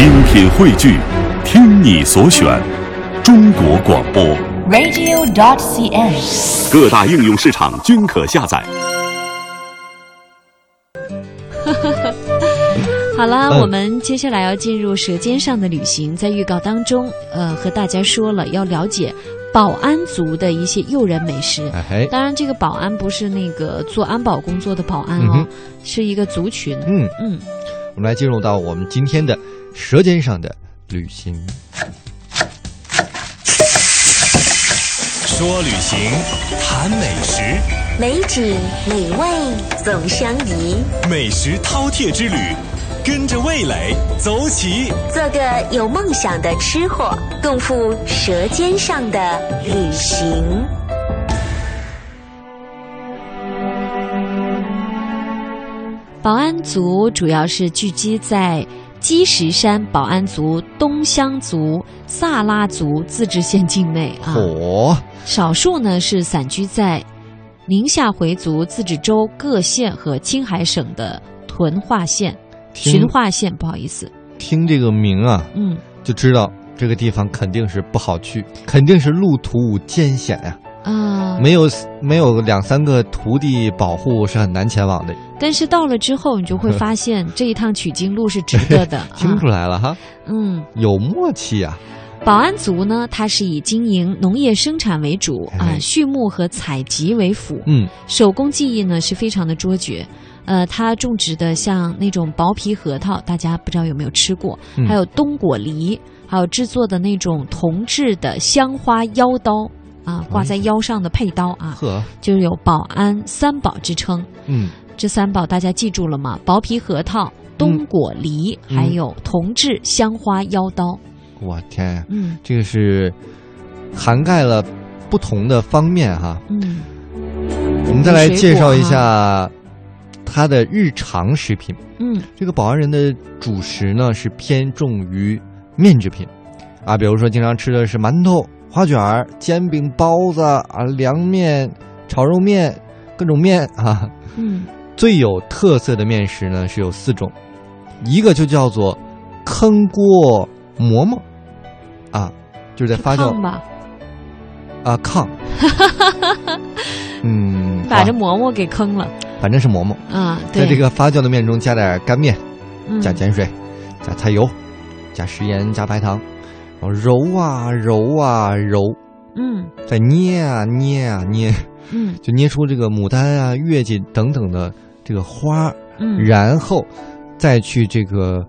精品汇聚，听你所选，中国广播。radio.dot.cn，。各大应用市场均可下载。好啦，嗯我们接下来要进入《舌尖上的旅行》。在预告当中，呃，和大家说了要了解保安族的一些诱人美食。哎嘿，当然，这个保安不是那个做安保工作的保安哦，嗯是一个族群。嗯，嗯，我们来进入到我们今天的《舌尖上的旅行》。说旅行，谈美食，美景美味总相宜，美食饕餮之旅，跟着味蕾走起。做个有梦想的吃货，共赴舌尖上的旅行。保安族主要是聚集在积石山保安族、东乡族、萨拉族自治县境内啊。哦、少数呢是散居在宁夏回族自治州各县和青海省的屯化县、听循化县，不好意思，听这个名啊，嗯，就知道这个地方肯定是不好去，肯定是路途艰险呀、啊，没有没有两三个徒弟保护是很难前往的。但是到了之后，你就会发现 这一趟取经路是值得的。听出啊、来了哈，嗯，有默契啊。保安族呢，它是以经营农业生产为主啊，哎畜牧和采集为辅。嗯，手工技艺呢是非常的卓绝。呃，它种植的像那种薄皮核桃，大家不知道有没有吃过？嗯还有冬果梨，还有制作的那种铜制的香花腰刀啊，挂在腰上的佩刀啊，呵，就有保安三宝之称。嗯，这三宝大家记住了吗？薄皮核桃、冬果梨，嗯。还有铜制香花腰刀。我天。呀，嗯。这个是涵盖了不同的方面哈。嗯，我们再来介绍一下它的日常食品。嗯。这个保安人的主食呢是偏重于面制品，啊，比如说经常吃的是馒头、花卷儿、煎饼、包子啊、凉面、炒肉面，各种面啊。嗯，最有特色的面食呢是有四种，一个就叫做坑锅馍馍，啊，就是在发酵。烫吧，啊炕，嗯，把这啊馍馍给坑了。反正是馍馍，啊！在这个发酵的面中加点干面，嗯。加碱水，加菜油，加食盐，加白糖，揉啊揉啊揉，嗯。再捏啊捏啊捏，嗯。就捏出这个牡丹啊、月季等等的这个花，嗯，然后再去这个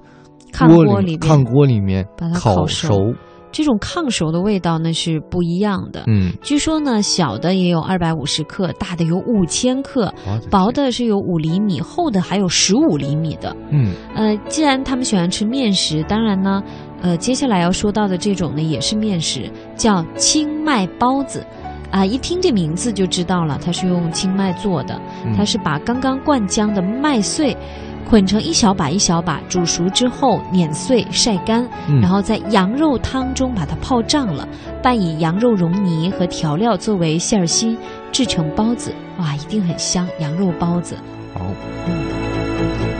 炕锅里炕锅里面把它烤烤熟这种炕熟的味道呢是不一样的。嗯，据说呢，小的也有二百五十克，大的有五千克，薄，的是有五厘米，厚的还有十五厘米的。嗯呃，既然他们喜欢吃面食，当然呢，呃，接下来要说到的这种呢也是面食，叫青麦包子。啊，一听这名字就知道了，它是用青麦做的。嗯它是把刚刚灌浆的麦穗捆成一小把一小把，煮熟之后碾碎晒干，嗯然后在羊肉汤中把它泡胀了，拌以羊肉蓉泥和调料作为馅儿心，制成包子。哇，一定很香，羊肉包子好，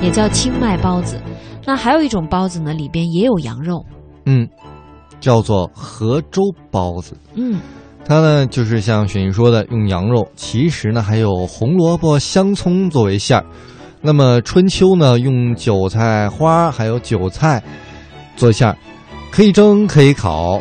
也叫清迈包子。那还有一种包子呢，里边也有羊肉。嗯，叫做河州包子。嗯它呢，就是像雪姨说的，用羊肉，其实呢还有红萝卜、香葱作为馅儿。那么春秋呢，用韭菜花还有韭菜做馅儿，可以蒸可以烤。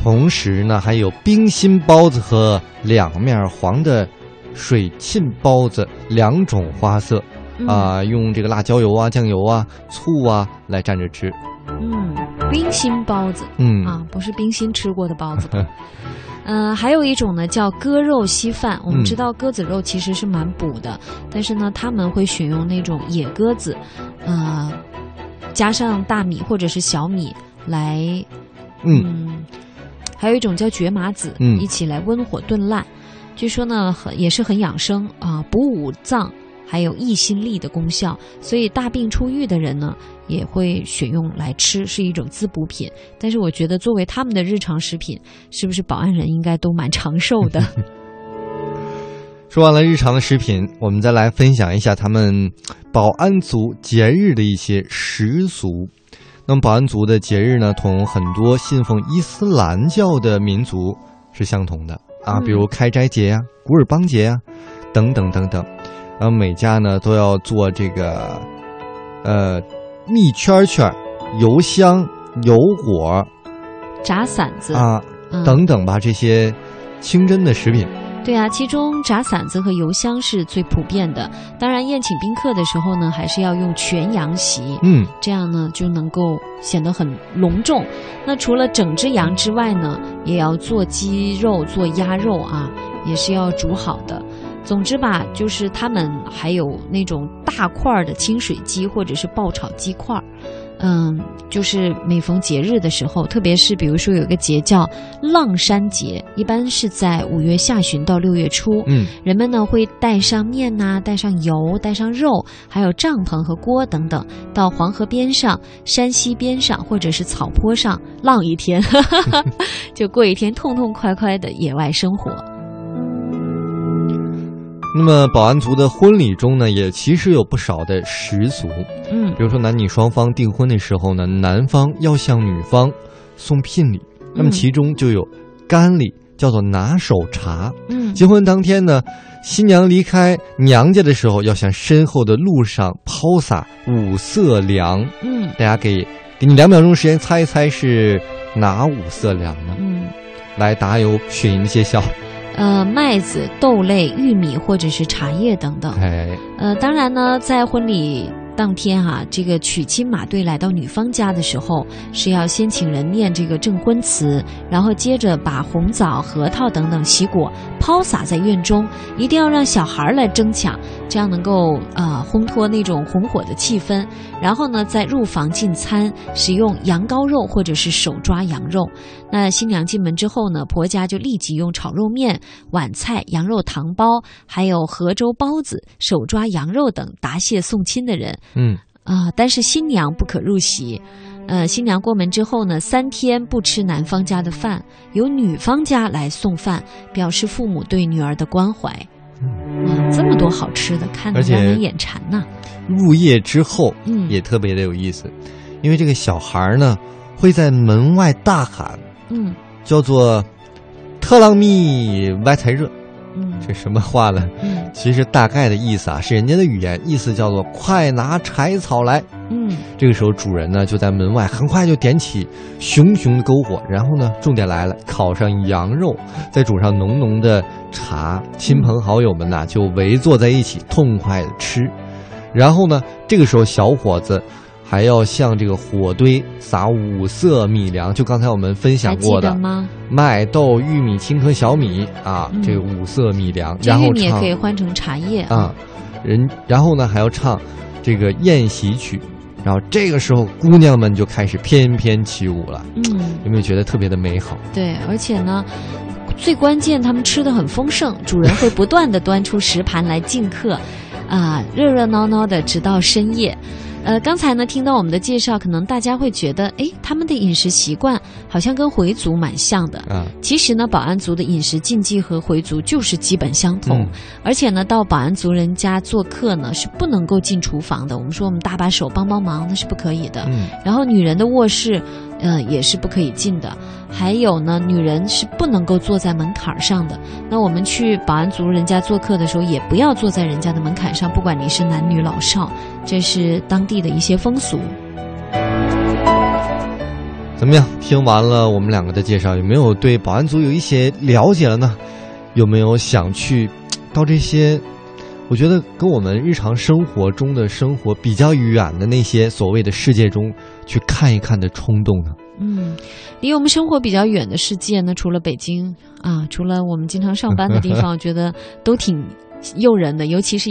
同时呢，还有冰心包子和两面黄的水沁包子两种花色嗯啊、用这个辣椒油啊、酱油啊、醋啊来蘸着吃。嗯，冰心包子。嗯啊，不是冰心吃过的包子。嗯、还有一种呢叫鸽肉稀饭。我们嗯知道鸽子肉其实是蛮补的，但是呢，他们会选用那种野鸽子，呃，加上大米或者是小米来，嗯嗯，还有一种叫蕨麻子，嗯一起来温火炖烂。据说呢，很也是很养生啊，补五脏。还有益心力的功效，所以大病初愈的人呢，也会选用来吃，是一种滋补品。但是我觉得，作为他们的日常食品，是不是保安人应该都蛮长寿的？说完了日常的食品，我们再来分享一下他们保安族节日的一些习俗。那么保安族的节日呢，同很多信奉伊斯兰教的民族是相同的啊，嗯比如开斋节呀、古尔邦节呀，等等等等。然后每家呢都要做这个，呃，蜜圈圈、油香、油果炸馓子啊嗯等等吧，这些清真的食品。对啊，其中炸馓子和油香是最普遍的。当然，宴请宾客的时候呢，还是要用全羊席，嗯，这样呢就能够显得很隆重。那除了整只羊之外呢，也要做鸡肉、做鸭肉啊，也是要煮好的。总之吧，就是他们还有那种大块儿的清水鸡或者是爆炒鸡块儿。嗯，就是每逢节日的时候，特别是比如说有一个节叫浪山节，一般是在五月下旬到六月初。嗯，人们呢会带上面呐、带上油、带上肉，还有帐篷和锅等等，到黄河边上、山溪边上或者是草坡上浪一天，就过一天痛痛快快的野外生活。那么保安族的婚礼中呢，也其实有不少的习俗，嗯比如说男女双方订婚的时候呢，男方要向女方送聘礼，那么嗯其中就有干礼，叫做拿手茶。嗯结婚当天呢，新娘离开娘家的时候，要向身后的路上抛洒五色粮。嗯大家给给你两秒钟时间猜一猜是哪五色粮呢？嗯，来，答有雪莹揭晓。呃，麦子、豆类、玉米或者是茶叶等等。哎，呃，当然呢，在婚礼当天哈、这个娶亲马队来到女方家的时候，是要先请人念这个证婚词，然后接着把红枣、核桃等等喜果抛洒在院中，一定要让小孩来争抢，这样能够呃烘托那种红火的气氛。然后呢，再入房进餐，使用羊羔肉或者是手抓羊肉。那新娘进门之后呢，婆家就立即用炒肉面、碗菜、羊肉糖包，还有河州包子、手抓羊肉等答谢送亲的人嗯，啊、但是新娘不可入席。呃，新娘过门之后呢，三天不吃男方家的饭，由女方家来送饭，表示父母对女儿的关怀。啊，这么多好吃的，看得让人眼馋呐、入夜之后嗯，也特别的有意思，因为这个小孩呢会在门外大喊，嗯叫做“特朗米歪财热”，嗯这什么话呢？嗯其实大概的意思啊，是人家的语言，意思叫做“快拿柴草来”。嗯这个时候，主人呢就在门外，很快就点起熊熊的篝火，然后呢，重点来了，烤上羊肉，再煮上浓浓的茶，亲朋好友们呐就围坐在一起，痛快的吃。然后呢，这个时候小伙子还要向这个火堆撒五色米粮，就刚才我们分享过的吗？麦豆、玉米、青稞、小米啊，嗯这个五色米粮，然后唱玉米也可以换成茶叶啊，人，然后呢还要唱这个宴席曲，然后这个时候姑娘们就开始翩翩起舞了，嗯，有没有觉得特别的美好？对，而且呢，最关键他们吃的很丰盛，主人会不断的端出食盘来敬客，啊，热热闹闹的直到深夜。呃，刚才呢听到我们的介绍，可能大家会觉得，哎，他们的饮食习惯好像跟回族蛮像的。嗯，其实呢，保安族的饮食禁忌和回族就是基本相同，嗯而且呢，到保安族人家做客呢是不能够进厨房的。我们说我们搭把手帮帮忙，那是不可以的。嗯，然后女人的卧室，嗯，也是不可以进的。还有呢，女人是不能够坐在门槛上的。那我们去保安族人家做客的时候，也不要坐在人家的门槛上，不管你是男女老少，这是当地的一些风俗。怎么样？听完了我们两个的介绍，有没有对保安族有一些了解了呢？有没有想去到这些？我觉得跟我们日常生活中的生活比较远的那些所谓的世界中去看一看的冲动呢？嗯，离我们生活比较远的世界呢，除了北京啊，除了我们经常上班的地方，我觉得都挺诱人的，尤其是。